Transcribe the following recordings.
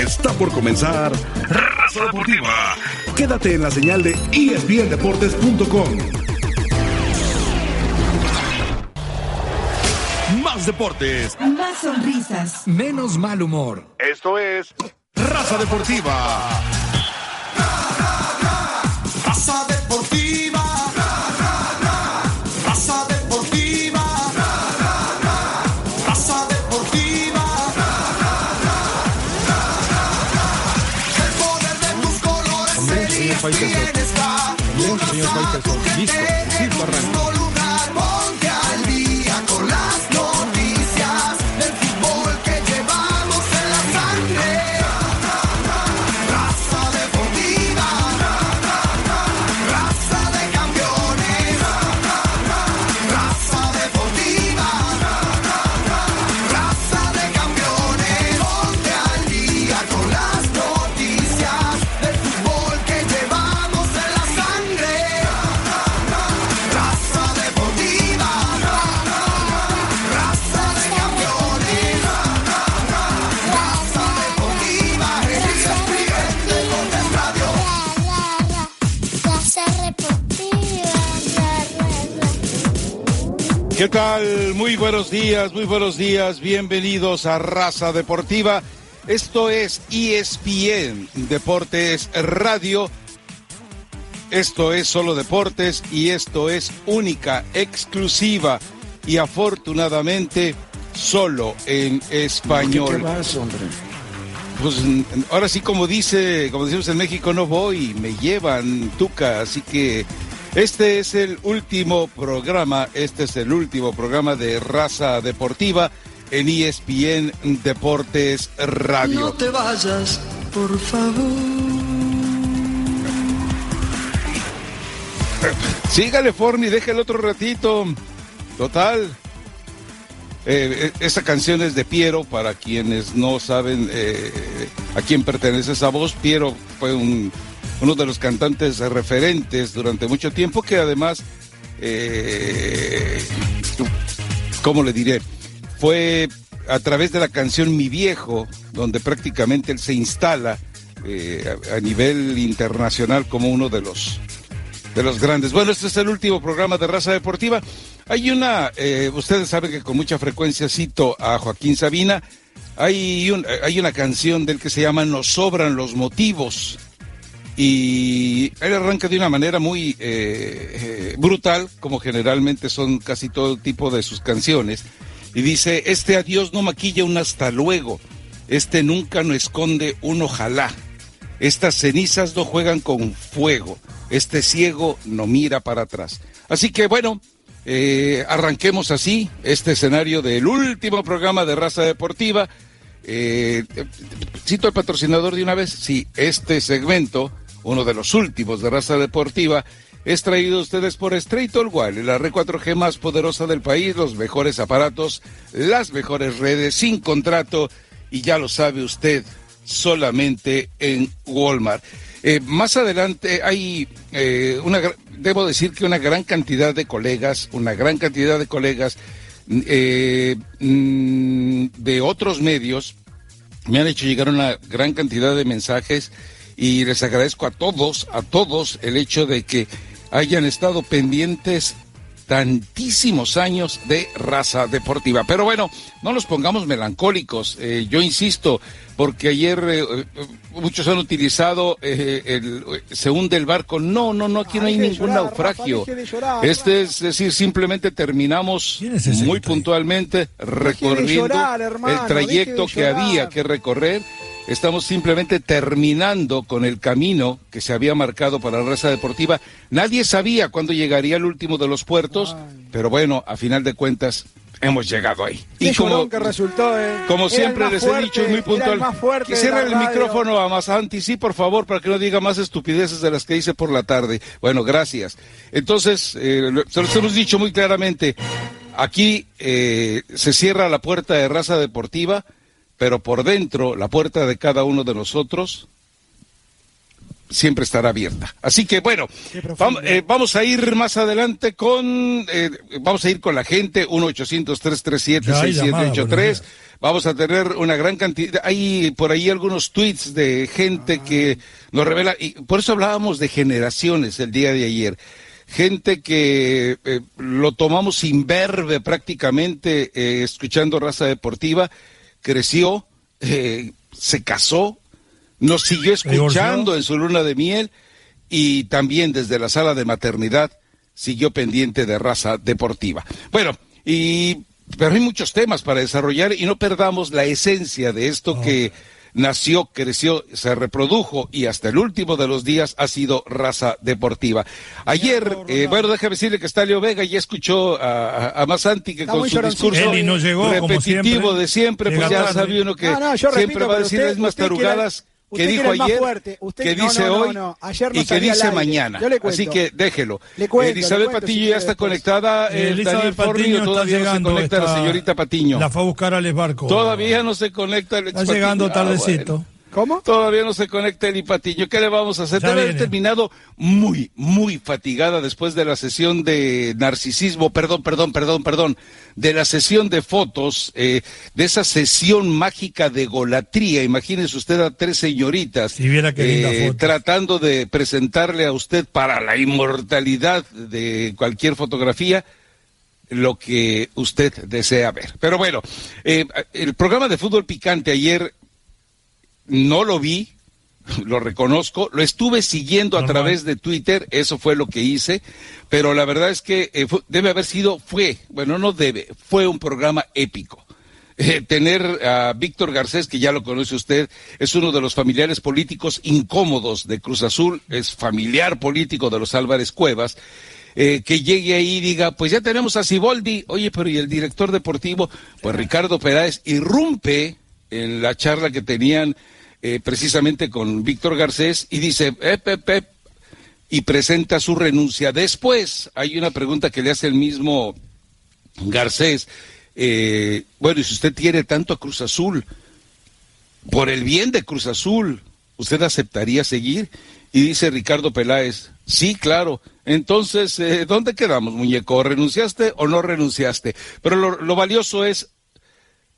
Está por comenzar Raza Deportiva. Quédate en la señal de espndeportes.com. Más deportes. Más sonrisas. Menos mal humor. Esto es Raza Deportiva. Una tu gente en un ¿Qué tal? Muy buenos días, muy buenos días. Bienvenidos a Raza Deportiva. Esto es ESPN Deportes Radio. Esto es solo deportes y esto es única, exclusiva y afortunadamente solo en español. Pues ahora sí, como dice, como decimos en México, no voy, me llevan tuca, así que este es el último programa, este es el último programa de Raza Deportiva en ESPN Deportes Radio. No te vayas, por favor. Sígale, Forni, déjelo otro ratito. Total. Eh, eh, esa canción es de Piero, para quienes no saben eh, a quién pertenece esa voz. Piero fue un, uno de los cantantes referentes durante mucho tiempo, que además, eh, ¿cómo le diré? Fue a través de la canción Mi Viejo, donde prácticamente él se instala eh, a, nivel internacional como uno de los de los grandes. Bueno, este es el último programa de Raza Deportiva. Hay una, eh, ustedes saben que con mucha frecuencia cito a Joaquín Sabina. Hay, un, hay una canción del que se llama Nos sobran los motivos. Y él arranca de una manera muy eh, eh, brutal, como generalmente son casi todo tipo de sus canciones. Y dice, este adiós no maquilla un hasta luego, este nunca no esconde un ojalá. Estas cenizas no juegan con fuego. Este ciego no mira para atrás. Así que bueno, eh, arranquemos así este escenario del último programa de Raza Deportiva. Eh, cito al patrocinador de una vez. Sí, este segmento, uno de los últimos de Raza Deportiva, es traído a ustedes por Straight All Wire, la red 4G más poderosa del país, los mejores aparatos, las mejores redes, sin contrato, y ya lo sabe usted, solamente en Walmart. Eh, más adelante hay eh, una, debo decir que una gran cantidad de colegas, una gran cantidad de colegas eh, mm, de otros medios me han hecho llegar una gran cantidad de mensajes y les agradezco a todos, a todos el hecho de que hayan estado pendientes tantísimos años de raza deportiva. Pero bueno, no nos pongamos melancólicos. Eh, yo insisto, porque ayer eh, eh, muchos han utilizado eh, el se hunde el barco. No, no, no, aquí no hay ningún llorar, naufragio. Rafa, deje de llorar, Este es decir, simplemente terminamos ¿Quién es ese muy puntualmente recorriendo llorar, hermano, el trayecto que había que recorrer. Estamos simplemente terminando con el camino que se había marcado para la raza deportiva. Nadie sabía cuándo llegaría el último de los puertos, pero bueno, a final de cuentas hemos llegado ahí. Qué llorón que resultó, eh. como siempre les he dicho, es muy puntual. Que de cierre la el radio. micrófono a Masanti, sí, por favor, para que no diga más estupideces de las que hice por la tarde. Bueno, gracias. Entonces, eh, se los hemos dicho muy claramente. Aquí eh, se cierra la puerta de raza deportiva, pero por dentro, la puerta de cada uno de nosotros siempre estará abierta. Así que bueno, vamos, eh, vamos, a ir más adelante con, eh, vamos a ir con la gente, 1-800-337-6783. Vamos a tener una gran cantidad, hay por ahí algunos tweets de gente que nos revela, y por eso hablábamos de generaciones el día de ayer. Gente que eh, lo tomamos sin verbe prácticamente, escuchando raza deportiva, creció, se casó, nos siguió escuchando en su luna de miel y también desde la sala de maternidad siguió pendiente de raza deportiva. Bueno, y pero hay muchos temas para desarrollar y no perdamos la esencia de esto que nació, creció, se reprodujo y hasta el último de los días ha sido raza deportiva. Ayer, eh, bueno, déjame decirle que está Leo Vega y escuchó a, a, Masanti que con su discurso repetitivo de siempre, pues ya sabe uno que siempre va a decir las mismas tarugadas que dijo ayer, que dice hoy y que dice mañana. Así que déjelo. Elizabeth Patiño ya está conectada. Eh, Elizabeth Patiño todavía no se conecta la señorita Patiño. La fue a buscar al barco. Todavía no se conecta el Está llegando ah, tardecito. ¿Cómo? Todavía no se conecta el Patiño. ¿Qué le vamos a hacer? Debe haber terminado muy, muy fatigada después de la sesión de narcisismo, perdón, perdón, perdón, perdón, de la sesión de fotos, eh, de esa sesión mágica de golatría. Imagínese usted a tres señoritas eh, tratando de presentarle a usted para la inmortalidad de cualquier fotografía lo que usted desea ver. Pero bueno, eh, el programa de fútbol picante ayer no lo vi, lo reconozco, lo estuve siguiendo a través de Twitter, eso fue lo que hice, pero la verdad es que eh, debe haber sido, fue, bueno, no debe, fue un programa épico. Eh, tener a Víctor Garcés, que ya lo conoce usted, es uno de los familiares políticos incómodos de Cruz Azul, es familiar político de los Álvarez Cuevas, eh, que llegue ahí y diga, pues ya tenemos a Ciboldi, oye, pero ¿y el director deportivo? Pues Ricardo Peráez irrumpe en la charla que tenían eh, precisamente con Víctor Garcés y dice, y presenta su renuncia. Después hay una pregunta que le hace el mismo Garcés. Eh, bueno, y si usted tiene tanto a Cruz Azul, por el bien de Cruz Azul, ¿usted aceptaría seguir? Y dice Ricardo Peláez, sí, claro. Entonces, eh, ¿dónde quedamos, muñeco? ¿Renunciaste o no renunciaste? Pero lo valioso es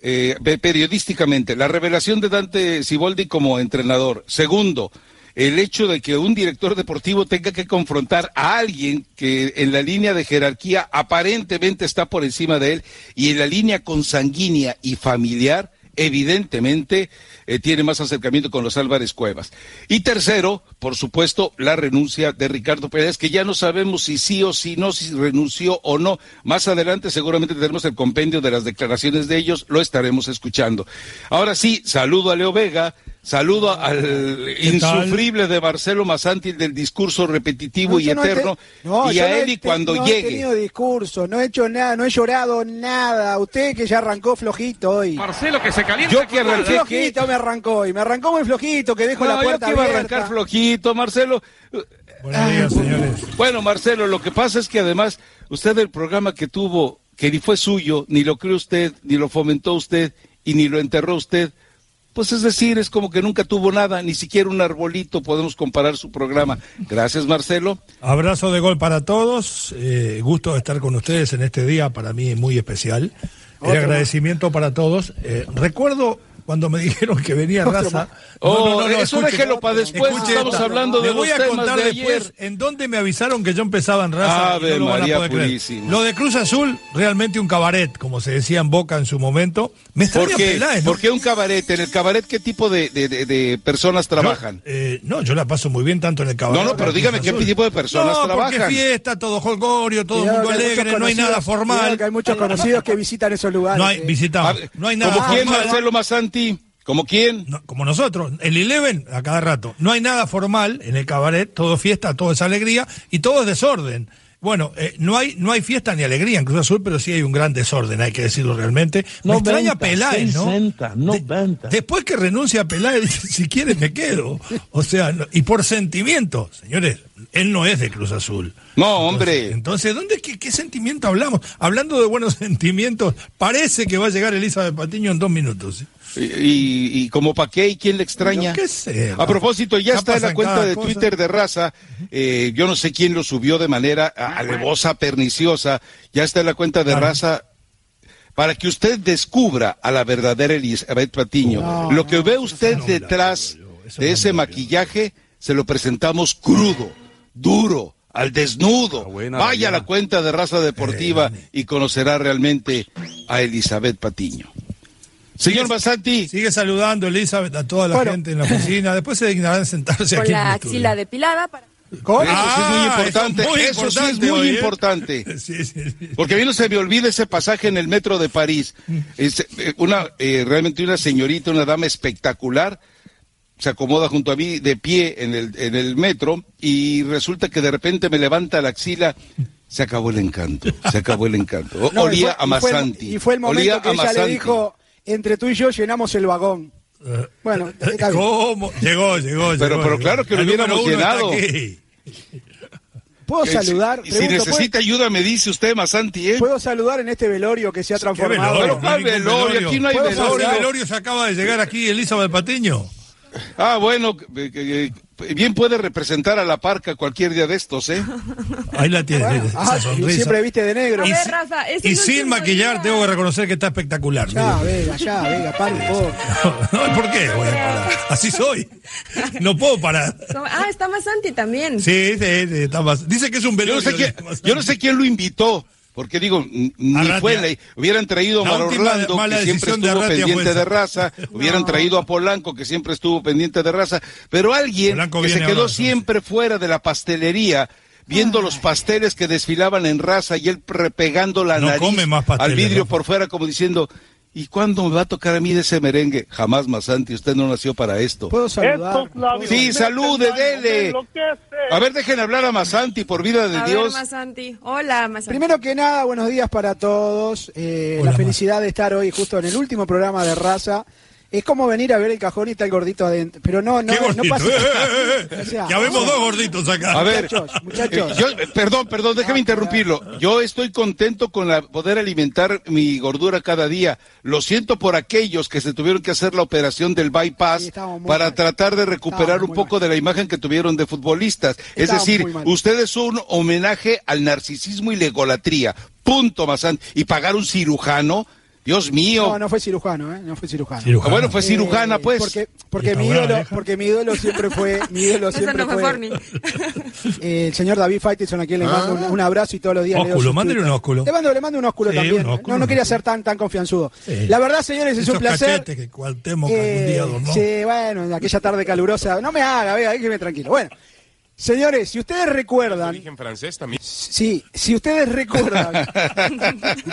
eh, periodísticamente, la revelación de Dante Siboldi como entrenador. Segundo, el hecho de que un director deportivo tenga que confrontar a alguien que en la línea de jerarquía aparentemente está por encima de él y en la línea consanguínea y familiar evidentemente eh, tiene más acercamiento con los Álvarez Cuevas. Y tercero, por supuesto, la renuncia de Ricardo Pérez, que ya no sabemos si sí o si no, si renunció o no. Más adelante seguramente tenemos el compendio de las declaraciones de ellos, lo estaremos escuchando. Ahora sí, saludo a Leo Vega, Saludo al insufrible de Marcelo Masanti del discurso repetitivo y eterno y a Eli cuando no llegue. No he tenido discurso, no he hecho nada, no he llorado nada. Usted que ya arrancó flojito hoy. Marcelo que se calienta. Yo que arranqué flojito me arrancó hoy, me arrancó muy flojito, que dejo la puerta yo que iba a arrancar flojito, Marcelo. Buenos días, señores. Bueno, Marcelo, lo que pasa es que además usted el programa que tuvo, que ni fue suyo, ni lo creó usted, ni lo fomentó usted y ni lo enterró usted, pues es decir, es como que nunca tuvo nada, ni siquiera un arbolito, podemos comparar su programa. Gracias, Marcelo. Abrazo de gol para todos, eh, gusto de estar con ustedes en este día, para mí muy especial. El agradecimiento para todos. Eh, recuerdo cuando me dijeron que venía raza. Oh, no, no, no, eso déjelo para después. estamos hablando de Le voy a contar después en dónde me avisaron que yo empezaba en raza. Ave lo María Lo de Cruz Azul, realmente un cabaret, como se decía en Boca en su momento. Me ¿Por qué? ¿Por qué un cabaret? ¿En el cabaret qué tipo de, de, de, personas trabajan? eh, no, yo la paso muy bien tanto en el cabaret. No, no, pero dígame qué tipo de personas no, trabajan. Porque fiesta, todo holgorio, todo el mundo alegre, no hay nada formal. hay muchos conocidos que visitan esos lugares. No hay, visitamos. No hay nada ¿Como quién, Marcelo Masanti? ¿Como quién? como nosotros, el Eleven a cada rato. No hay nada formal en el cabaret, todo fiesta, todo es alegría y todo es desorden. Bueno, eh, no hay no hay fiesta ni alegría en Cruz Azul, pero sí hay un gran desorden, hay que decirlo realmente. Me extraña Peláez, ¿no? después que renuncia a Peláez, si quiere me quedo. O sea, y por sentimiento, señores, él no es de Cruz Azul. No, hombre. Entonces, ¿dónde qué, qué sentimiento hablamos? Hablando de buenos sentimientos, parece que va a llegar Elizabeth Patiño en dos minutos. Y, y como pa' qué y quién le extraña. Yo qué sé, A propósito, ya está en la cuenta de cosa. Twitter de raza. eh, yo no sé quién lo subió de manera alevosa, perniciosa. Ya está en la cuenta de Claro. raza. Para que usted descubra a la verdadera Elizabeth Patiño. No, lo que ve usted no detrás de ese maquillaje, se lo presentamos crudo, duro, al desnudo. Buena, Vaya a la cuenta de raza deportiva y conocerá realmente a Elizabeth Patiño. Señor Basanti, Sigue saludando Elizabeth a toda la Bueno. gente en la oficina. Después se dignarán sentarse Con aquí. en la el axila depilada para... ¿Cómo? Eso sí es muy Ah, importante. eso es muy Eso sí es muy importante. Sí, sí, sí. Porque a mí no se me olvida ese pasaje en el metro de París. Es, eh, una, eh, realmente una señorita, una dama espectacular, se acomoda junto a mí de pie en el, en el metro y resulta que de repente me levanta la axila. Se acabó el encanto, se acabó el encanto. O- No, olía a y fue el- Masanti. Y fue el olía momento que a ella le dijo, entre tú y yo llenamos el vagón. Bueno, está bien. ¿Cómo? Llegó, llegó, Pero- llegó, pero claro que lo El hubiéramos llenado. ¿Puedo Eh, si- saludar? si, Pregunto, necesita ayuda, me dice usted, Masanti, ¿eh? ¿puedo, saludar en este velorio que se ha ¿Qué transformado? velorio? Pero, ¿cuál velorio? Aquí no hay ¿Puedo Por velorio. el saludar? velorio se acaba de llegar aquí Elizabeth Patiño. Ah, bueno, que- que- que bien puede representar a la parca cualquier día de estos, ¿eh? Ahí la tienes, Bueno, esa ah, y sonrisa. siempre viste de negro. Y, ver, Rafa, sin maquillar día. tengo que reconocer que está espectacular. Ya, Vega, ya, un poco. No, ¿Por qué voy a parar? Así soy. No puedo parar. Ah, está más Santi también. Sí, sí, sí, está más. Dice que es un Yo velorio. no sé quién, yo no sé quién lo invitó, porque digo, ni Arratia. fue la- hubieran traído a La Mar última Orlando, mala que siempre de estuvo pendiente fue de raza, hubieran traído a Polanco, que siempre estuvo pendiente de raza, pero alguien Polanco que se quedó ahora, siempre fuera de la pastelería, viendo los pasteles que desfilaban en raza y él repegando la No nariz come más pasteles, al vidrio Rafa. por fuera como diciendo, ¿y cuándo me va a tocar a mí de ese merengue? Jamás, Masanti, usted no nació para esto. ¿Puedo saludar? Sí, salude, dele. A ver, dejen hablar a Masanti, por vida de A Dios. ver, más Santi. Hola, más Santi. Primero que nada, buenos días para todos. Eh, Hola, la felicidad de estar hoy justo en el último programa de raza. Es como venir a ver el cajón y está el gordito adentro. Pero no, no, ¿Qué no pasa. Eh, eh, eh. O sea, ya vemos dos gorditos acá. A ver, Muchachos, muchachos. eh, yo, eh, perdón, perdón, déjame interrumpirlo. Yo estoy contento con la, poder alimentar mi gordura cada día. Lo siento por aquellos que se tuvieron que hacer la operación del bypass Sí, para mal. tratar de recuperar Estábamos un poco de la imagen que tuvieron de futbolistas. Es Estábamos decir, ustedes son un homenaje al narcisismo y la egolatría. Punto, Mazán. Y pagar un cirujano, Dios mío. No, no fue cirujano, ¿eh? No fue cirujano. Cirujano. Ah, bueno, fue Eh, cirujana, pues. Porque, porque, mi ídolo, porque mi ídolo siempre fue, mi ídolo Eso siempre no fue eh, el señor David Faitelson, a quien le mando un, un abrazo y todos los días le doy un ósculo. Le mando, le mando un ósculo Sí, también. un ¿eh? ósculo, no, no quería ser tan, tan confianzudo. Sí. La verdad, señores, es Esos un placer. que Cuauhtémoc algún Eh, día adornó. sí, bueno, en aquella tarde calurosa. No me haga, vea, déjeme tranquilo. Bueno, señores, si ustedes recuerdan, Dije en francés también. Sí, si ustedes recuerdan,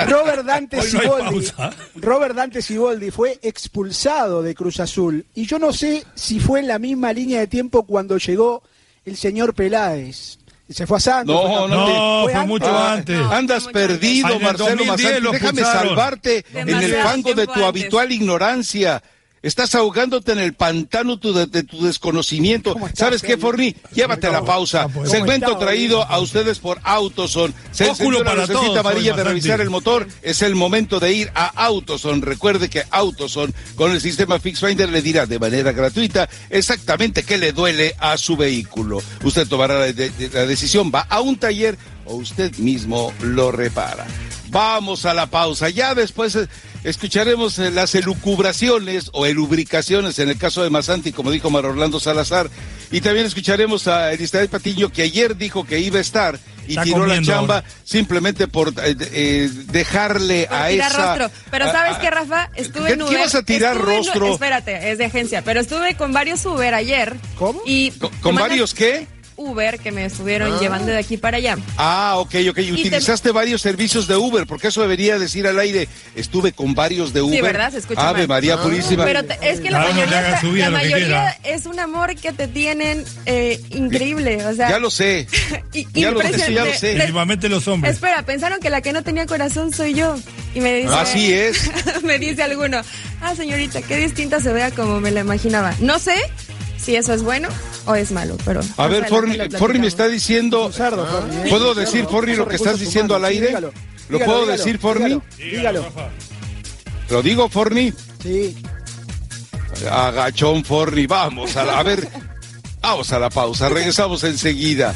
Robert Dante no Siboldi, pausa. Robert Dante Siboldi fue expulsado de Cruz Azul y yo no sé si fue en la misma línea de tiempo cuando llegó el señor Peláez. Se fue a Santos. No, fue campeón. No, fue antes. mucho Ah, antes. No, Andas mucho perdido, antes. Marcelo 2010 Masanti. lo Déjame salvarte en el fango de tu antes. habitual ignorancia. Estás ahogándote en el pantano tu- de, de tu desconocimiento. ¿Cómo estás, ¿Sabes qué? Forni? Llévate a la pausa. ¿Cómo Segmento está, traído a ustedes por Autoson. Se la para lucecita todos, amarilla de revisar el motor. Es el momento de ir a Autoson. Recuerde que Autoson, con el sistema Fix Finder, le dirá de manera gratuita exactamente qué le duele a su vehículo. Usted tomará la, de- la decisión, va a un taller o usted mismo lo repara. Vamos a la pausa. Ya después eh, escucharemos eh, las elucubraciones o elubricaciones en el caso de Masanti, como dijo Mar Orlando Salazar. Y también escucharemos a Elizabeth Patiño, que ayer dijo que iba a estar y Está tiró la chamba ahora. simplemente por eh, eh, dejarle Por a tirar esa... rostro. Pero ¿sabes a- qué, Rafa? Estuve ¿Qué- en qué Uber. vas a tirar Estuve en- rostro? espérate, es de agencia. Pero estuve con varios Uber ayer. ¿Cómo? Y ¿Con, con varios qué? Uber que me estuvieron llevando de aquí para allá. Ah, ok, ok. Y te- utilizaste varios servicios de Uber, porque eso debería decir al aire, estuve con varios de Uber. ¿verdad? Se escucha Ave mal. María Purísima. Pero te- es que la le mayoría, está- la mayoría es un amor que te tienen eh, increíble. O sea, Ya lo sé. y- Ya lo, eso ya lo sé. Los hombres. Espera, pensaron que la que no tenía corazón soy yo. Y me dice. Así es. me dice alguno. Ah, señorita, qué distinta se vea como me la imaginaba. No sé si eso es bueno o es malo, pero. A ver, Forni, Forni me está diciendo... ¿eh? ¿Puedo decir, Forni, lo que estás diciendo al aire? Dígalo, ¿Lo dígalo, puedo dígalo, decir, Forni? Dígalo. Lo digo, Forni. Sí. Agachón Forni, vamos a, la, a ver, vamos a la pausa, regresamos enseguida.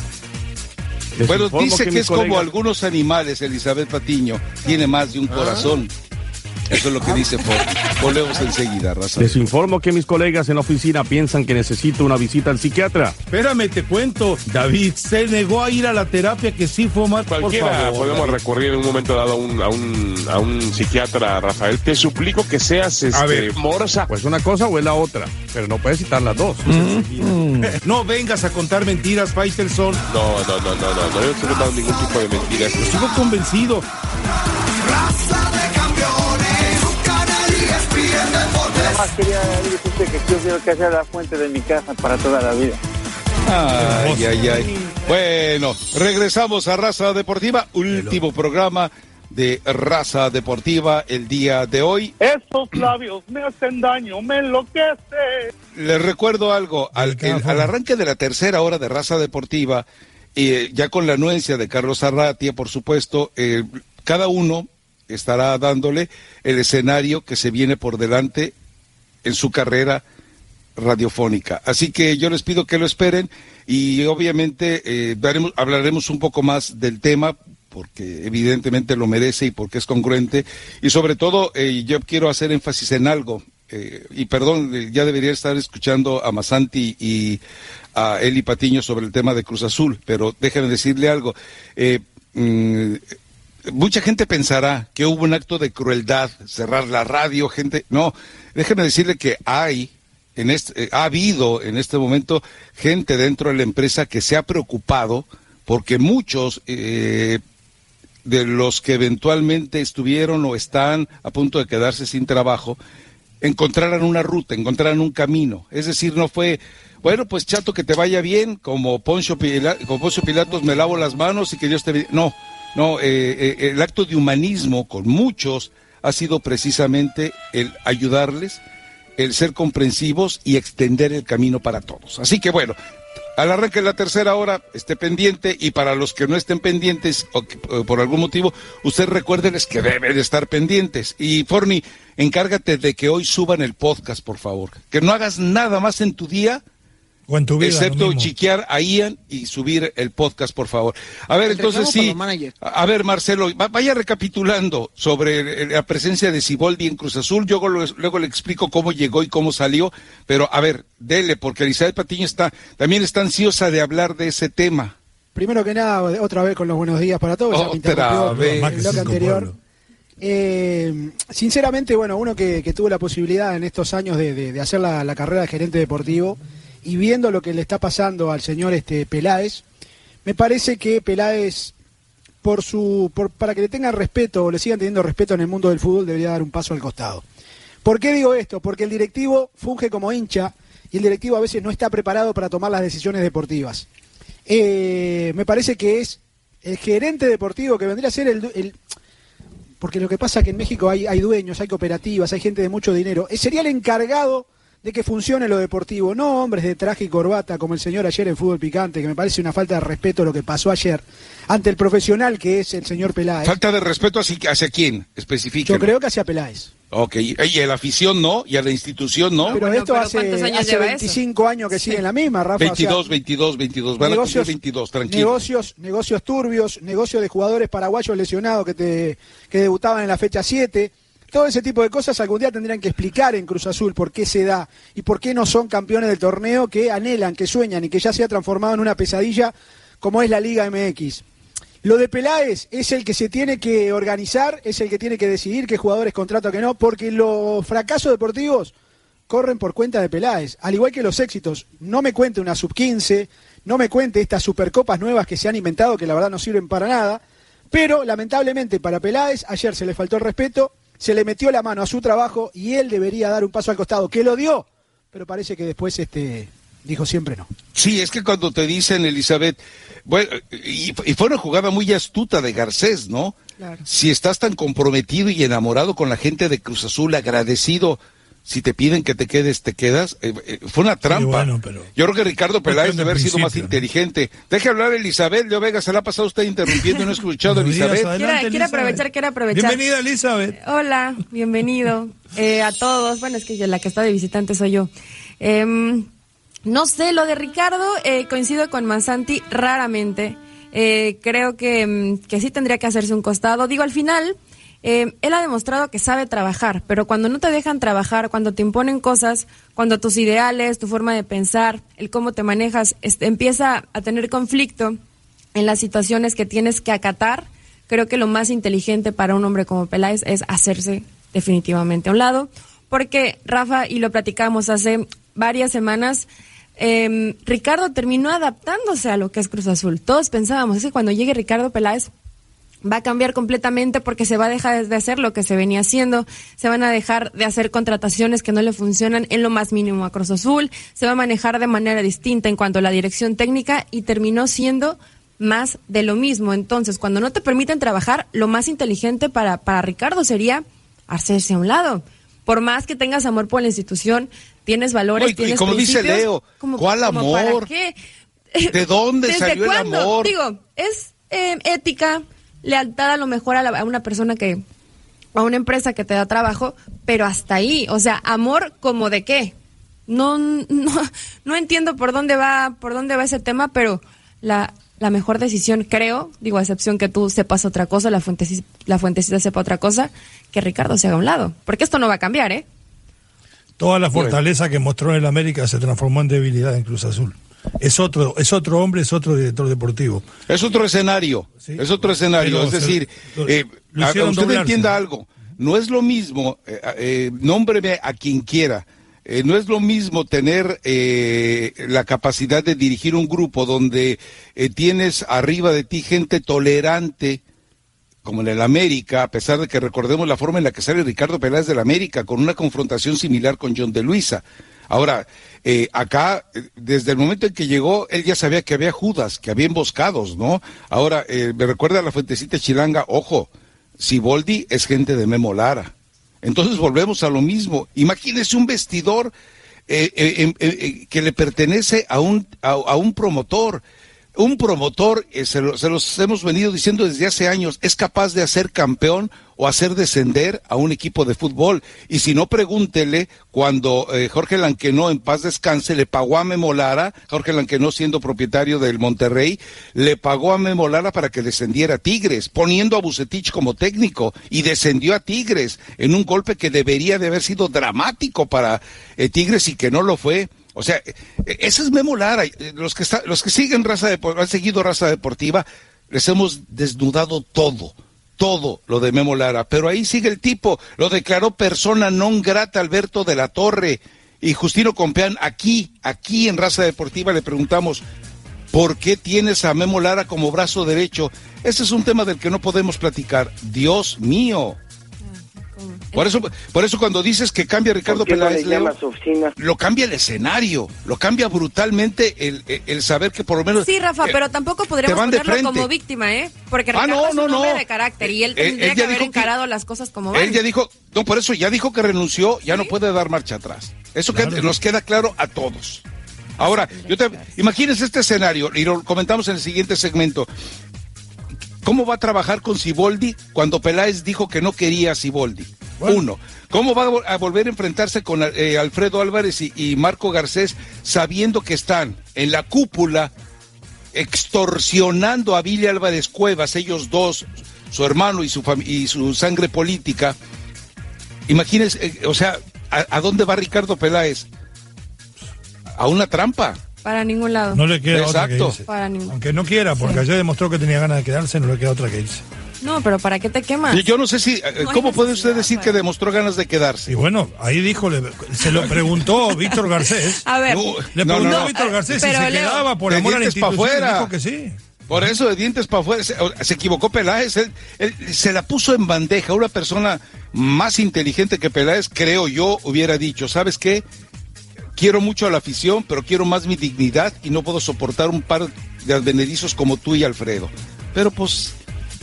Les Bueno, dice que, es como algunos animales, Elizabeth Patiño, tiene más de un corazón. Eso es lo que dice Forni. Volvemos enseguida, raza. Les informo que mis colegas en la oficina piensan que necesito una visita al psiquiatra. Espérame, te cuento. David se negó a ir a la terapia que sí fue mal. Por Cualquiera favor, podemos David. recurrir en un momento dado a un, a un, a un psiquiatra, Rafael. Te suplico que seas este, ver. morsa. Pues una cosa o es la otra, pero no puedes citar las dos. No vengas a contar mentiras, Faitelson. No, no, no, no, no, no, yo no estoy contando ningún tipo de mentiras. Sigo convencido. Nada más quería decirte que yo quiero que sea la fuente de mi casa para toda la vida. Ay, ay, ay. Bueno, regresamos a Raza Deportiva, último programa de Raza Deportiva el día de hoy. Esos labios me hacen daño, me enloquece. Les recuerdo algo, al, el- al arranque de la tercera hora de Raza Deportiva, eh, ya con la anuencia de Carlos Arratia, por supuesto, eh, cada uno estará dándole el escenario que se viene por delante en su carrera radiofónica. Así que yo les pido que lo esperen y obviamente eh, daremos- hablaremos un poco más del tema porque evidentemente lo merece y porque es congruente y sobre todo eh, yo quiero hacer énfasis en algo eh, y perdón, eh, ya debería estar escuchando a Masanti y a Eli Patiño sobre el tema de Cruz Azul, pero déjenme decirle algo. Eh, mm, mucha gente pensará que hubo un acto de crueldad, cerrar la radio, gente. No, déjeme decirle que hay, en este, ha habido en este momento gente dentro de la empresa que se ha preocupado porque muchos eh, de los que eventualmente estuvieron o están a punto de quedarse sin trabajo, encontraran una ruta, encontraran un camino. Es decir, no fue, bueno, pues chato, que te vaya bien, como Poncio, Pila- como Poncio Pilatos, me lavo las manos y que Dios te. No, no, eh, eh, el acto de humanismo con muchos ha sido precisamente el ayudarles, el ser comprensivos y extender el camino para todos. Así que bueno, al arranque de la tercera hora, esté pendiente y para los que no estén pendientes o que, por algún motivo, usted recuérdenles que deben de estar pendientes. Y Forni, encárgate de que hoy suban el podcast, por favor. Que no hagas nada más en tu día, O en tu vida. excepto chiquear a Ian y subir el podcast, por favor. A ver, entonces sí. A ver, Marcelo, va- vaya recapitulando sobre eh, la presencia de Siboldi en Cruz Azul. Yo luego, luego le explico cómo llegó y cómo salió. Pero a ver, dele, porque Elizabeth Patiño está, también está ansiosa de hablar de ese tema. Primero que nada, otra vez con los buenos días para todos. Otra interrumpió vez. el bloque anterior. Eh, sinceramente, bueno, uno que, que tuvo la posibilidad en estos años de, de- de hacer la, la carrera de gerente deportivo y viendo lo que le está pasando al señor este Peláez, me parece que Peláez, por su, por- para que le tengan respeto o le sigan teniendo respeto en el mundo del fútbol, debería dar un paso al costado. ¿Por qué digo esto? Porque el directivo funge como hincha y el directivo a veces no está preparado para tomar las decisiones deportivas. Eh, me parece que es el gerente deportivo que vendría a ser el, porque lo que pasa es que en México hay, hay dueños, hay cooperativas, hay gente de mucho dinero. Eh, Sería el encargado de que funcione lo deportivo, no hombres de traje y corbata como el señor ayer en Fútbol Picante, que me parece una falta de respeto lo que pasó ayer ante el profesional que es el señor Peláez. Falta de respeto hacia, hacia quién, especifica. Yo creo que hacia Peláez. Ok, y a la afición no, y a la institución no. Pero bueno, esto pero hace, ¿cuántos años hace lleva 25 años que sigue en la misma, Rafa. o sea, 22, 22, 22, van a cumplir 22, tranquilo. Negocios, negocios turbios, negocios de jugadores paraguayos lesionados que, te, que debutaban en la fecha 7. Todo ese tipo de cosas algún día tendrían que explicar en Cruz Azul por qué se da y por qué no son campeones del torneo que anhelan, que sueñan y que ya se ha transformado en una pesadilla como es la Liga MX. Lo de Peláez es el que se tiene que organizar, es el que tiene que decidir qué jugadores contrata o qué no, porque los fracasos deportivos corren por cuenta de Peláez, al igual que los éxitos. No me cuente una sub-15, no me cuente estas supercopas nuevas que se han inventado, que la verdad no sirven para nada, pero lamentablemente para Peláez ayer se le faltó el respeto, se le metió la mano a su trabajo y él debería dar un paso al costado, que lo dio, pero parece que después este dijo siempre no. Sí, es que cuando te dicen, Elizabeth, bueno, y, y fue una jugada muy astuta de Garcés, ¿no? Claro. Si estás tan comprometido y enamorado con la gente de Cruz Azul, agradecido, Si te piden que te quedes, te quedas. Eh, eh, fue una trampa. bueno, pero- Yo creo que Ricardo Peláez de debe haber sido más inteligente. Deje hablar a Elizabeth. Leo Vega, se la ha pasado usted interrumpiendo y no ha escuchado a Elizabeth. adelante, Quiero, aprovechar, quiero aprovechar. Bienvenida, Elizabeth. Hola, bienvenido eh, a todos. Bueno, es que yo- la que está de visitante soy yo. Em, no sé, lo de Ricardo, eh, coincido con Mansanti raramente. Eh, creo que, mm, que sí tendría que hacerse un costado. Digo, al final, eh, él ha demostrado que sabe trabajar, pero cuando no te dejan trabajar, cuando te imponen cosas, cuando tus ideales, tu forma de pensar, el cómo te manejas, este, empieza a tener conflicto en las situaciones que tienes que acatar, creo que lo más inteligente para un hombre como Peláez es hacerse definitivamente a un lado, porque Rafa, y lo platicamos hace varias semanas, eh, Ricardo terminó adaptándose a lo que es Cruz Azul. Todos pensábamos, que cuando llegue Ricardo Peláez va a cambiar completamente porque se va a dejar de hacer lo que se venía haciendo, se van a dejar de hacer contrataciones que no le funcionan en lo más mínimo a Cruz Azul, se va a manejar de manera distinta en cuanto a la dirección técnica y terminó siendo más de lo mismo. Entonces, cuando no te permiten trabajar, lo más inteligente para, para Ricardo sería hacerse a un lado. Por más que tengas amor por la institución, tienes valores, No, y- y tienes como dice principios, Leo, como- ¿cuál como para amor? qué? ¿De dónde ¿Desde salió el cuándo? amor? Digo, es eh, ética, lealtad a lo mejor a, la- a una persona que, a una empresa que te da trabajo, pero hasta ahí, o sea, amor como de qué. No, no, no entiendo por dónde va, por dónde va ese tema, pero la, la mejor decisión, creo, digo, a excepción que tú sepas otra cosa, la fuentecita, la fuentecita sepa otra cosa, que Ricardo se haga a un lado, porque esto no va a cambiar, ¿eh? Toda la fortaleza que mostró en el América se transformó en debilidad en Cruz Azul. Es otro, es otro hombre, es otro director deportivo. Es otro escenario, Sí. es otro escenario. Pero es decir, lo- eh, lo usted doblarse. entienda algo. No es lo mismo, eh, eh, nómbreme a quien quiera. eh, no es lo mismo tener eh, la capacidad de dirigir un grupo donde eh, tienes arriba de ti gente tolerante, como en el América, a pesar de que recordemos la forma en la que sale Ricardo Peláez del América, con una confrontación similar con John de Luisa. Ahora, eh, acá, eh, desde el momento en que llegó, él ya sabía que había Judas, que había emboscados, ¿no? Ahora, eh, me recuerda a la fuentecita chilanga, ojo, Siboldi es gente de Memo Lara. Entonces volvemos a lo mismo. Imagínese un vestidor eh, em- que le pertenece a un, a, a un promotor. Un promotor, se, lo- se los hemos venido diciendo desde hace años, es capaz de hacer campeón o hacer descender a un equipo de fútbol. Y si no, pregúntele cuando eh, Jorge Lanquenó, en paz descanse, le pagó a Memo Lara, Jorge Lanquenó siendo propietario del Monterrey, le pagó a Memo Lara para que descendiera a Tigres, poniendo a Bucetich como técnico, y descendió a Tigres en un golpe que debería de haber sido dramático para eh, Tigres y que no lo fue. O sea, eh, ese es Memo Lara. Eh, Los que, está- los que siguen raza han seguido raza deportiva, les hemos desnudado todo, todo lo de Memo Lara. Pero ahí sigue el tipo, lo declaró persona non grata Alberto de la Torre. Y Justino Compeán, aquí, aquí en raza deportiva le preguntamos, ¿por qué tienes a Memo Lara como brazo derecho? Ese es un tema del que no podemos platicar. Dios mío. Por eso, por eso cuando dices que cambia Ricardo ¿Por qué no Peláez, le Leo, lo cambia el escenario, lo cambia brutalmente el, el- el saber que por lo menos... Sí, Rafa, eh, pero tampoco podríamos ponerlo como víctima, ¿eh? Porque Ah, Ricardo no, es no, un hombre no. de carácter y él Él- tendría él que ya haber que- encarado las cosas como van. Él ya dijo, no, por eso ya dijo que renunció, ya no puede dar marcha atrás. Eso que nos queda claro a todos. Ahora, yo te, imagínense este escenario, y lo comentamos en el siguiente segmento. ¿Cómo va a trabajar con Siboldi cuando Peláez dijo que no quería a Siboldi? Uno. ¿Cómo va a vol- a volver a enfrentarse con eh, Alfredo Álvarez y, y Marco Garcés sabiendo que están en la cúpula extorsionando a Billy Álvarez Cuevas, ellos dos, su hermano y su, y su sangre política? Imagínense, eh, o sea, ¿a, a dónde va Ricardo Peláez? A una trampa. Para ningún lado. No le queda otra que Exacto. irse. Para ningún. Aunque no quiera, porque ayer demostró que tenía ganas de quedarse, no le queda otra que irse. No, pero ¿para qué te quemas? Yo- Yo no sé si, eh, No ¿cómo puede usted decir que demostró ganas de quedarse? Y bueno, ahí dijo, le- se lo preguntó Víctor Garcés. A ver, No, Le preguntó no, a Víctor Garcés si se Leo, quedaba por amor a la institución. fuera. Dijo que sí. Por eso, de dientes para afuera, se, se equivocó Peláez. Él, él se la puso en bandeja. Una persona más inteligente que Peláez, creo yo, hubiera dicho, ¿sabes qué? Quiero mucho a la afición, pero quiero más mi dignidad y no puedo soportar un par de advenedizos como tú y Alfredo. Pero pues,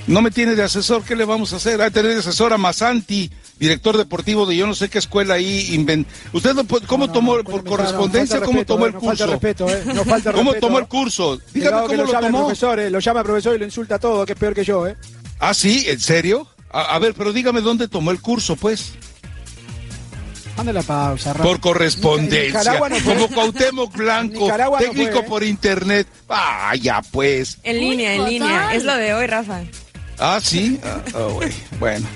No me tiene de asesor, ¿qué le vamos a hacer? A tener de asesor a Masanti, director deportivo de yo no sé qué escuela ahí. inven- ¿Usted cómo No, tomó, no, por correspondencia, cómo tomó eh, el no falta curso? respeto, eh, no falta ¿Cómo respeto. tomó el curso? Dígame que cómo lo lo llama tomó. profesor, eh, lo llama profesor y lo insulta todo, que es peor que yo, ¿eh? Ah, sí, ¿en serio? A, a ver, pero dígame dónde tomó el curso, pues. La pausa, Rafa. Por En correspondencia. No como Cuauhtémoc Blanco, no técnico fue, ¿eh? por internet. Ah, ya pues. En línea, en línea. Es lo de hoy, Rafa. Ah, sí. Ah, ah, güey. Bueno,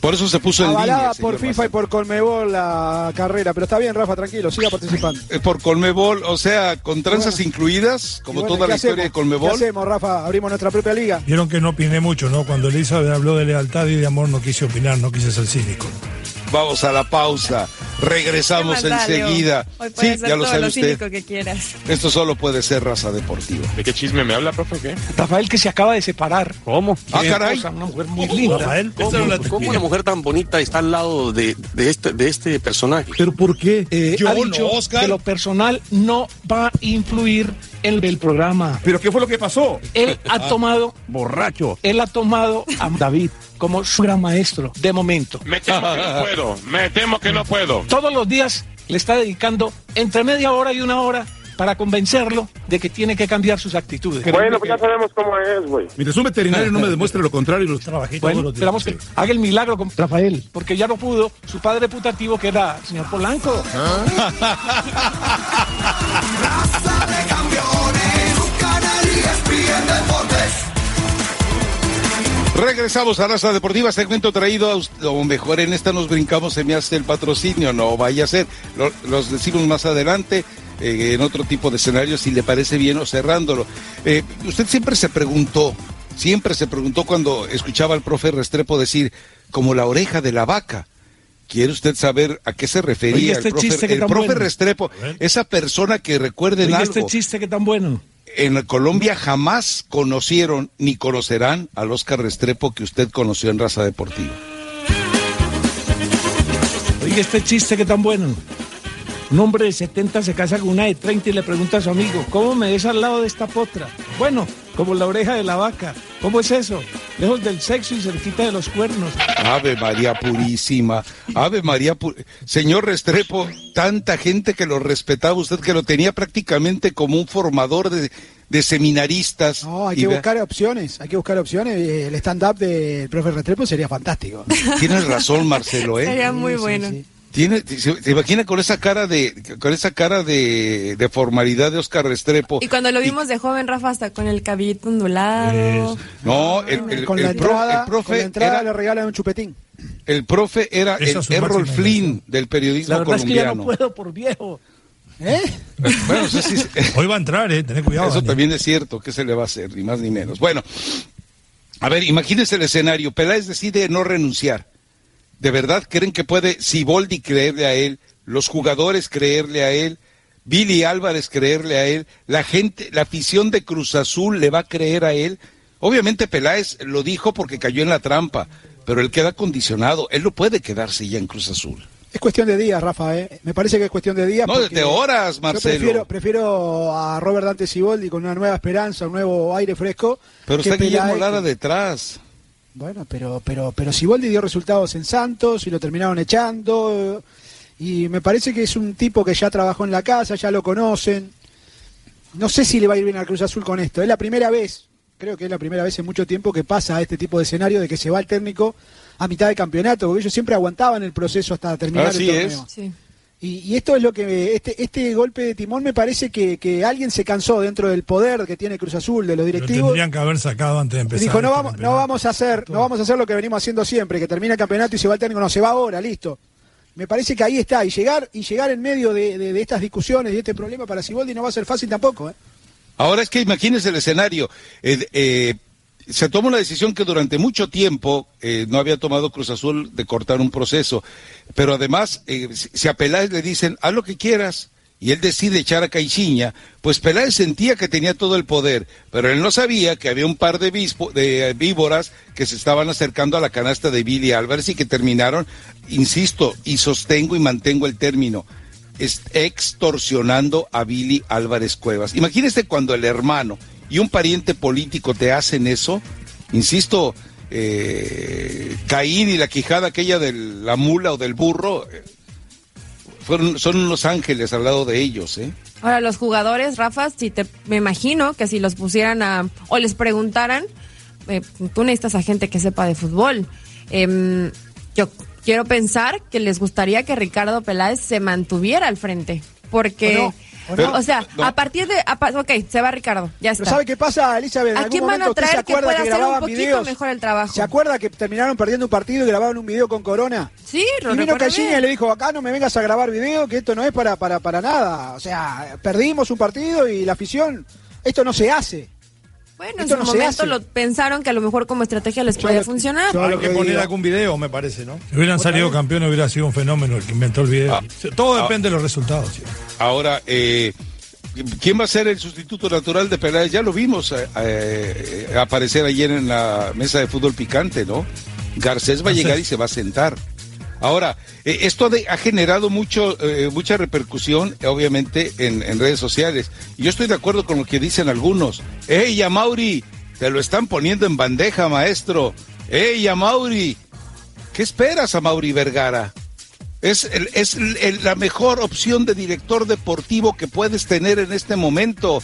por eso se puso en Avalada línea. por FIFA y por Colmebol la carrera, pero está bien, Rafa, tranquilo, siga participando. Eh, Por Colmebol, o sea, con tranzas Bueno. incluidas, como bueno, toda ¿qué la historia de? Colmebol. ¿Qué hacemos, Rafa? Abrimos nuestra propia liga. Vieron que no opiné mucho, ¿no? Cuando Elizabeth habló de lealtad y de amor no quise opinar, no quise ser cínico. Vamos a la pausa. Regresamos enseguida. Hoy Sí, ya lo sabe lo usted. cínico que quieras. Esto solo puede ser raza deportiva. ¿De qué chisme me habla, profe? ¿Qué? Rafael que se acaba de separar. ¿Cómo? Ah, caray. Cosa, Una mujer muy linda. Rafael, ¿Cómo una mujer tan bonita está al lado de, de este, de este personaje? ¿Pero por qué? Eh, Yo ha no, dicho Oscar. que lo personal no va a influir en el programa. ¿Pero qué fue lo que pasó? Él ha tomado, Borracho. él ha tomado a David como su gran maestro, de momento. Me temo que no puedo. Me temo que no puedo. Todos los días le está dedicando entre media hora y una hora para convencerlo de que tiene que cambiar sus actitudes. Bueno, pues ya sabemos cómo es, güey. Mientras un veterinario no me demuestre lo contrario, los trabajé todos Bueno, los días. esperamos que haga el milagro con Rafael, porque ya no pudo su padre putativo que era el señor Polanco. Raza Regresamos a Raza Deportiva, segmento traído a usted, o mejor en esta nos brincamos, se me hace el patrocinio, no vaya a ser, Lo- los decimos más adelante, eh, en otro tipo de escenarios, si le parece bien o cerrándolo. Eh, usted siempre se preguntó, siempre se preguntó cuando escuchaba al profe Restrepo decir, como la oreja de la vaca. ¿Quiere usted saber a qué se refería este el profe, chiste que el tan profe bueno. Restrepo? Esa persona que recuerden Oiga, algo este chiste que tan bueno. En Colombia jamás conocieron ni conocerán al Oscar Restrepo que usted conoció en Raza Deportiva. Oiga, este chiste que tan bueno. Un hombre de 70 se casa con una de 30 y le pregunta a su amigo, ¿cómo me ves al lado de esta potra? Bueno, como la oreja de la vaca. ¿Cómo es eso? Lejos del sexo y cerquita de los cuernos. Ave María Purísima, Ave María Pu- Señor Restrepo, tanta gente que lo respetaba usted, que lo tenía prácticamente como un formador de, de seminaristas. No, hay que buscar opciones, hay que buscar opciones. Eh, El stand-up del profe Restrepo sería fantástico. Tienes razón, Marcelo, ¿eh? Sería muy Sí, sí, bueno. sí. Tiene, se, se imagina con esa cara de, con esa cara de, de formalidad de Oscar Restrepo. Y cuando lo vimos de joven, Rafa, hasta con el cabellito ondulado. No, el, el- con, la el pro- entrada, el profe con la entrada era- le regalan un chupetín. El profe era Esa el Errol Flynn del periodismo La verdad es que ya no colombiano. puedo por viejo. ¿Eh? Bueno, eso, sí- Hoy va a entrar, ¿eh? Tened cuidado. eso también es cierto, ¿qué se le va a hacer? Ni más ni menos. Bueno, a ver, imagínense el escenario. Peláez decide no renunciar. ¿De verdad creen que puede Siboldi creerle a él, los jugadores creerle a él, Billy Álvarez creerle a él, la gente, la afición de Cruz Azul le va a creer a él? Obviamente Peláez lo dijo porque cayó en la trampa, pero él queda condicionado. Él no puede quedarse ya en Cruz Azul. Es cuestión de días, Rafa, ¿eh? Me parece que es cuestión de días. No, de horas, Yo Marcelo. prefiero, prefiero a Robert Dante Siboldi con una nueva esperanza, un nuevo aire fresco. Pero que está Guillermo Lara que- detrás. Bueno, pero, pero, pero Siboldi dio resultados en Santos y lo terminaron echando. Y me parece que es un tipo que ya trabajó en la casa, ya lo conocen. No sé si le va a ir bien al Cruz Azul con esto. Es la primera vez, creo que es la primera vez en mucho tiempo que pasa a este tipo de escenario de que se va el técnico a mitad de campeonato, porque ellos siempre aguantaban el proceso hasta terminar Así el es. torneo. Sí. Y, y esto es lo que este, este golpe de timón me parece que, que alguien se cansó dentro del poder que tiene Cruz Azul, de los Lo directivos. tendrían que haber sacado antes de Y empezar. dijo, no este vamos, no vamos a hacer, no vamos a hacer lo que venimos haciendo siempre, que termina el campeonato y se va el técnico, no, se va ahora, listo. Me parece que ahí está, y llegar, y llegar en medio de, de- de estas discusiones y de este problema para Siboldi no va a ser fácil tampoco, ¿eh? Ahora es que imagínense el escenario. Eh, eh, se toma una decisión que durante mucho tiempo eh, no había tomado Cruz Azul de cortar un proceso, pero además, eh, si a Peláez le dicen, haz lo que quieras, y él decide echar a Caixinha, pues Peláez sentía que tenía todo el poder, pero él no sabía que había un par de, vispo- de eh, víboras que se estaban acercando a la canasta de Billy Álvarez y que terminaron, insisto, y sostengo y mantengo el término, extorsionando a Billy Álvarez Cuevas. Imagínese cuando el hermano y un pariente político te hacen eso, insisto, eh, Caín y la quijada aquella de la mula o del burro, eh, fueron, son unos ángeles al lado de ellos, ¿eh? Ahora, los jugadores, Rafa, si te, me imagino que si los pusieran a, o les preguntaran, eh, tú necesitas a gente que sepa de fútbol. Em, yo quiero pensar que les gustaría que Ricardo Peláez se mantuviera al frente, porque. ¿O no? o sea, No. a partir de, a ok, se va Ricardo, ya Pero está. ¿sabe qué pasa, Elizabeth? En ¿A algún quién van a traer que pueda que hacer un poquito videos. mejor el trabajo? ¿Se acuerda que terminaron perdiendo un partido y grababan un video con Corona? Sí, lo Y vino bien. y le dijo, acá no me vengas a grabar video, que esto no es para, para, para nada. O sea, perdimos un partido y la afición, esto no se hace. Bueno, en su no momento lo pensaron que a lo mejor como estrategia les podía funcionar. yo Hay lo que poner algún video, me parece, ¿no? Si hubieran salido campeones hubiera sido un fenómeno el que inventó el video. Ah. Todo Ah. depende de los resultados. sí. Ahora, eh, ¿quién va a ser el sustituto natural de Peláez? Ya lo vimos eh, eh, aparecer ayer en la mesa de fútbol picante, ¿no? Garcés va a llegar y se va a sentar. Ahora, eh, esto ha generado mucho, eh, mucha repercusión, obviamente, en, en redes sociales. Yo estoy de acuerdo con lo que dicen algunos. ¡Ey, Mauri! Te lo están poniendo en bandeja, maestro. ¡Ey, Mauri! ¿Qué esperas a Mauri Vergara? Es, es el- la mejor opción de director deportivo que puedes tener en este momento.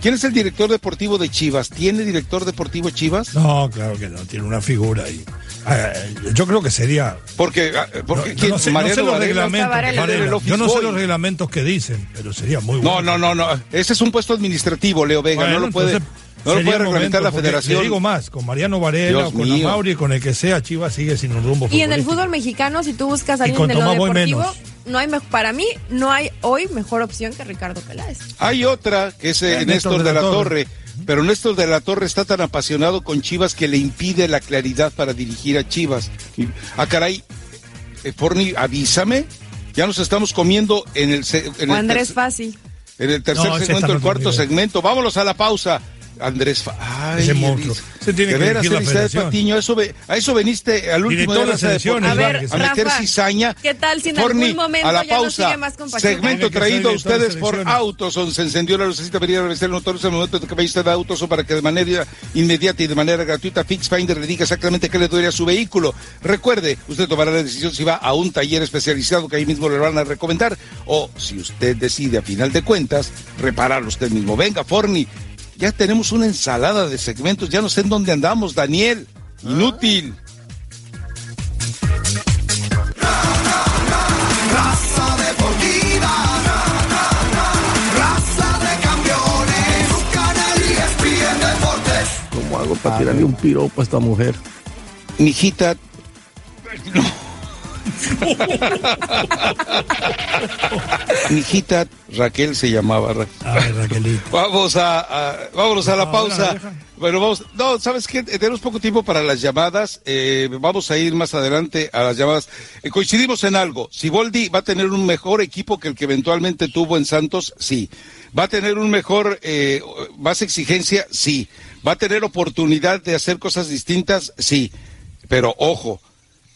¿Quién es el director deportivo de Chivas? ¿Tiene director deportivo Chivas? No, claro que no, tiene una figura ahí. Ah, yo creo que sería. Porque, ah, porque no, ¿quién? no sé, no Mariano sé los Varela. reglamentos. Varela. Yo no sé los reglamentos que dicen, pero sería muy No, bueno. no, no, no. Ese es un puesto administrativo, Leo Vega. Bueno, no lo puede, no lo puede reglamentar la federación. Le digo más, con Mariano Varela, o con mío. Amauri, con el que sea, Chivas sigue sin un rumbo Y en el fútbol mexicano, si tú buscas a alguien de lo deportivo, menos. No hay me- para mí no hay hoy mejor opción que Ricardo Peláez. Hay otra que es eh, Néstor, de la, Torre. Pero Néstor de la Torre está tan apasionado con Chivas que le impide la claridad para dirigir a Chivas. Ah, caray, eh, Forni, avísame. Ya nos estamos comiendo en el, en el Andrés tercer- Fassi. En el tercer No, segmento, el cuarto segmento. Vámonos a la pausa. Andrés Fa- Ay, Ese monstruo. Se tiene que la federación. Patiño, a eso, ve- a eso veniste al último de de la A ver, a meter Rafa, cizaña. ¿qué tal si en Forni, algún momento a la ya no pausa, sigue más con segmento traído a ustedes por. Autoson. Se encendió la lucecita para ir a revisar el motor. Es el momento de que vaya usted a Autoson para que de manera inmediata y de manera gratuita Fix Finder le diga exactamente qué le duele a su vehículo. Recuerde, usted tomará la decisión si va a un taller especializado que ahí mismo le van a recomendar o si usted decide a final de cuentas repararlo usted mismo. Venga, Forni, ya tenemos una ensalada de segmentos. Ya no sé en dónde andamos, Daniel. Inútil. Deportes. ¿Cómo hago para tirarle un piropo a esta mujer? Mijita. Mijita Raquel se llamaba. Ra- Ay, Raquelito. Vamos a, a- vámonos a la No, pausa. no. Bueno, vamos. No, sabes qué, tenemos poco tiempo para las llamadas. Eh, vamos a ir más adelante a las llamadas. Eh, coincidimos en algo. Si Boldi va a tener un mejor equipo que el que eventualmente tuvo en Santos, sí. Va a tener un mejor, eh, más exigencia, sí. Va a tener oportunidad de hacer cosas distintas, sí. Pero ojo,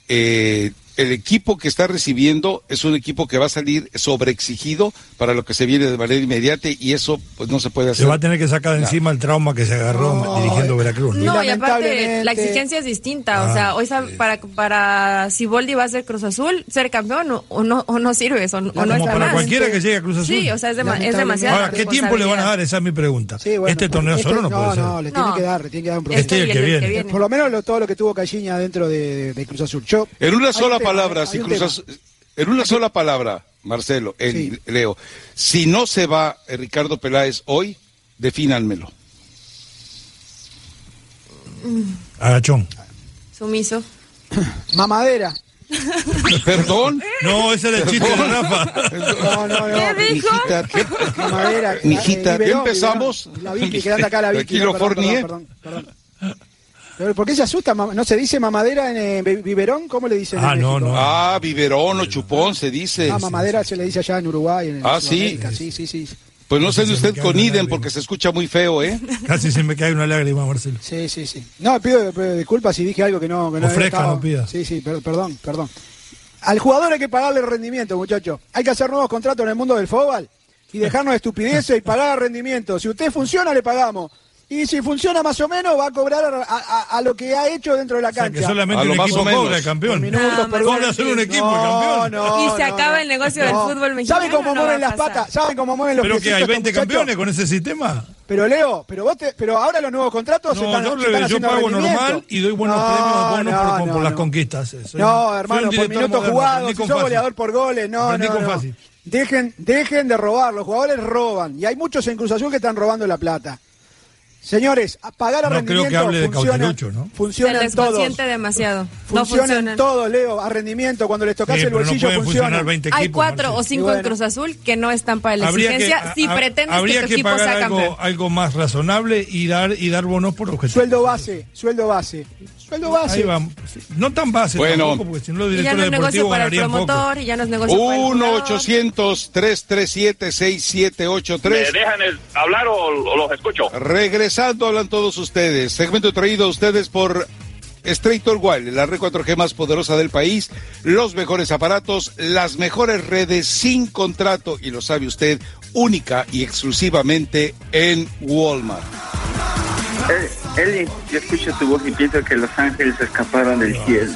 eh, el equipo que está recibiendo es un equipo que va a salir sobreexigido para lo que se viene de manera inmediata y eso pues no se puede Se hacer. va a tener que sacar de encima el trauma que se agarró No, dirigiendo Veracruz. ¿no? No, y aparte la exigencia es distinta. O Ah, sea, hoy sab- para, para Siboldi va a ser Cruz Azul, ser campeón o, o no, o no sirves, o, o no Como está para más. cualquiera que llegue a Cruz Azul. Sí, o sea, es, es demasiado. Ahora, ¿qué tiempo le van a dar? Esa es mi pregunta. Sí, bueno, este torneo este- solo no, puede ser. No, le tiene que dar, le tiene que dar un Este el que viene. Por lo menos lo- todo lo que tuvo Caixinha dentro de, de- de Cruz Azul. Yo, En una sola palabra, hay si en una sola palabra, Marcelo, en- Sí. Leo, si no se va eh, Ricardo Peláez hoy, defínanmelo. Agachón. Sumiso. Mamadera. Perdón. No, ese era el chiste de Rafa. No, no, no. ¿Qué dijo? Mijita, ¿qué- Mamadera. Mijita, eh, ¿ya Biberón, empezamos? La Vicky, anda acá la Vicky. Tranquilo, no, perdón, perdón, perdón, perdón. Pero, ¿Por qué se asusta? ¿No se dice mamadera en eh, bi- biberón? ¿Cómo le dicen Ah, en no, México? no. Ah, biberón o chupón se dice. Ah, mamadera se le dice allá en Uruguay. En Ah, ¿sí? Sí, sí, sí. Pues no sé de usted con lágrima. porque se escucha muy feo, ¿eh? Casi se me cae una lágrima, Marcelo. Sí, sí, sí. No, pido, pido disculpas si dije algo que no... Que no Ofrezca, estaba- no pida. Sí, sí, per- perdón, perdón. Al jugador hay que pagarle rendimiento, muchachos. Hay que hacer nuevos contratos en el mundo del fútbol y dejarnos de estupideces y pagar rendimiento. Si usted funciona, le pagamos. Y si funciona más o menos, va a cobrar a, a- a lo que ha hecho dentro de la O sea, cancha. que solamente A lo un más equipo o menos. cobra el campeón. Minutos No, por más gol. Van a ser un equipo No, campeón. no, Y se no, acaba no. el negocio del fútbol mexicano, ¿Saben cómo mueven las patas? ¿Saben cómo mueven los Pero que hay estos 20 muchachos? campeones con ese sistema. Pero Leo, pero vos te- pero ahora los nuevos contratos se No, están, yo, se están yo pago normal y doy buenos No, premios bonos no, por, no, por las no. conquistas. Soy- No, hermano, por minutos jugados, si sos fácil. goleador por goles, no, Aprendí no, con no. fácil. Dejen, dejen de robar, los jugadores roban y hay muchos en Cruz Azul que están robando la plata. Señores, a pagar a No creo rendimiento que hable de funciona, Cauterucho, ¿no? Se funcionan les todos. consiente demasiado. No Funcionan funcionan. todos, Leo, a rendimiento. Cuando les tocas Sí, el no bolsillo pueden funciona. funcionar 20 Hay cuatro Marcelo. o cinco bueno. en Cruz Azul que no están para la Habría que, exigencia si a- pretendes habría que tu que equipo pagar sea algo, campeón. algo más razonable y dar y dar bonos por objetivo. Sueldo base, sueldo base. Sueldo base. Ahí vamos. No tan base Bueno. tampoco, porque si no los Y ya directores no es negocio deportivos para el poco. promotor, y ya no es negocio para el 1 jugador. 800 337 ¿Me 6783 dejan el- hablar o, o los escucho? Regresando hablan todos ustedes. Segmento traído a ustedes por Strator Wild, la red 4G más poderosa del país, los mejores aparatos, las mejores redes sin contrato y lo sabe usted, única y exclusivamente en Walmart. Eh, Eli, yo escucho tu voz y pienso que los ángeles escaparon del cielo.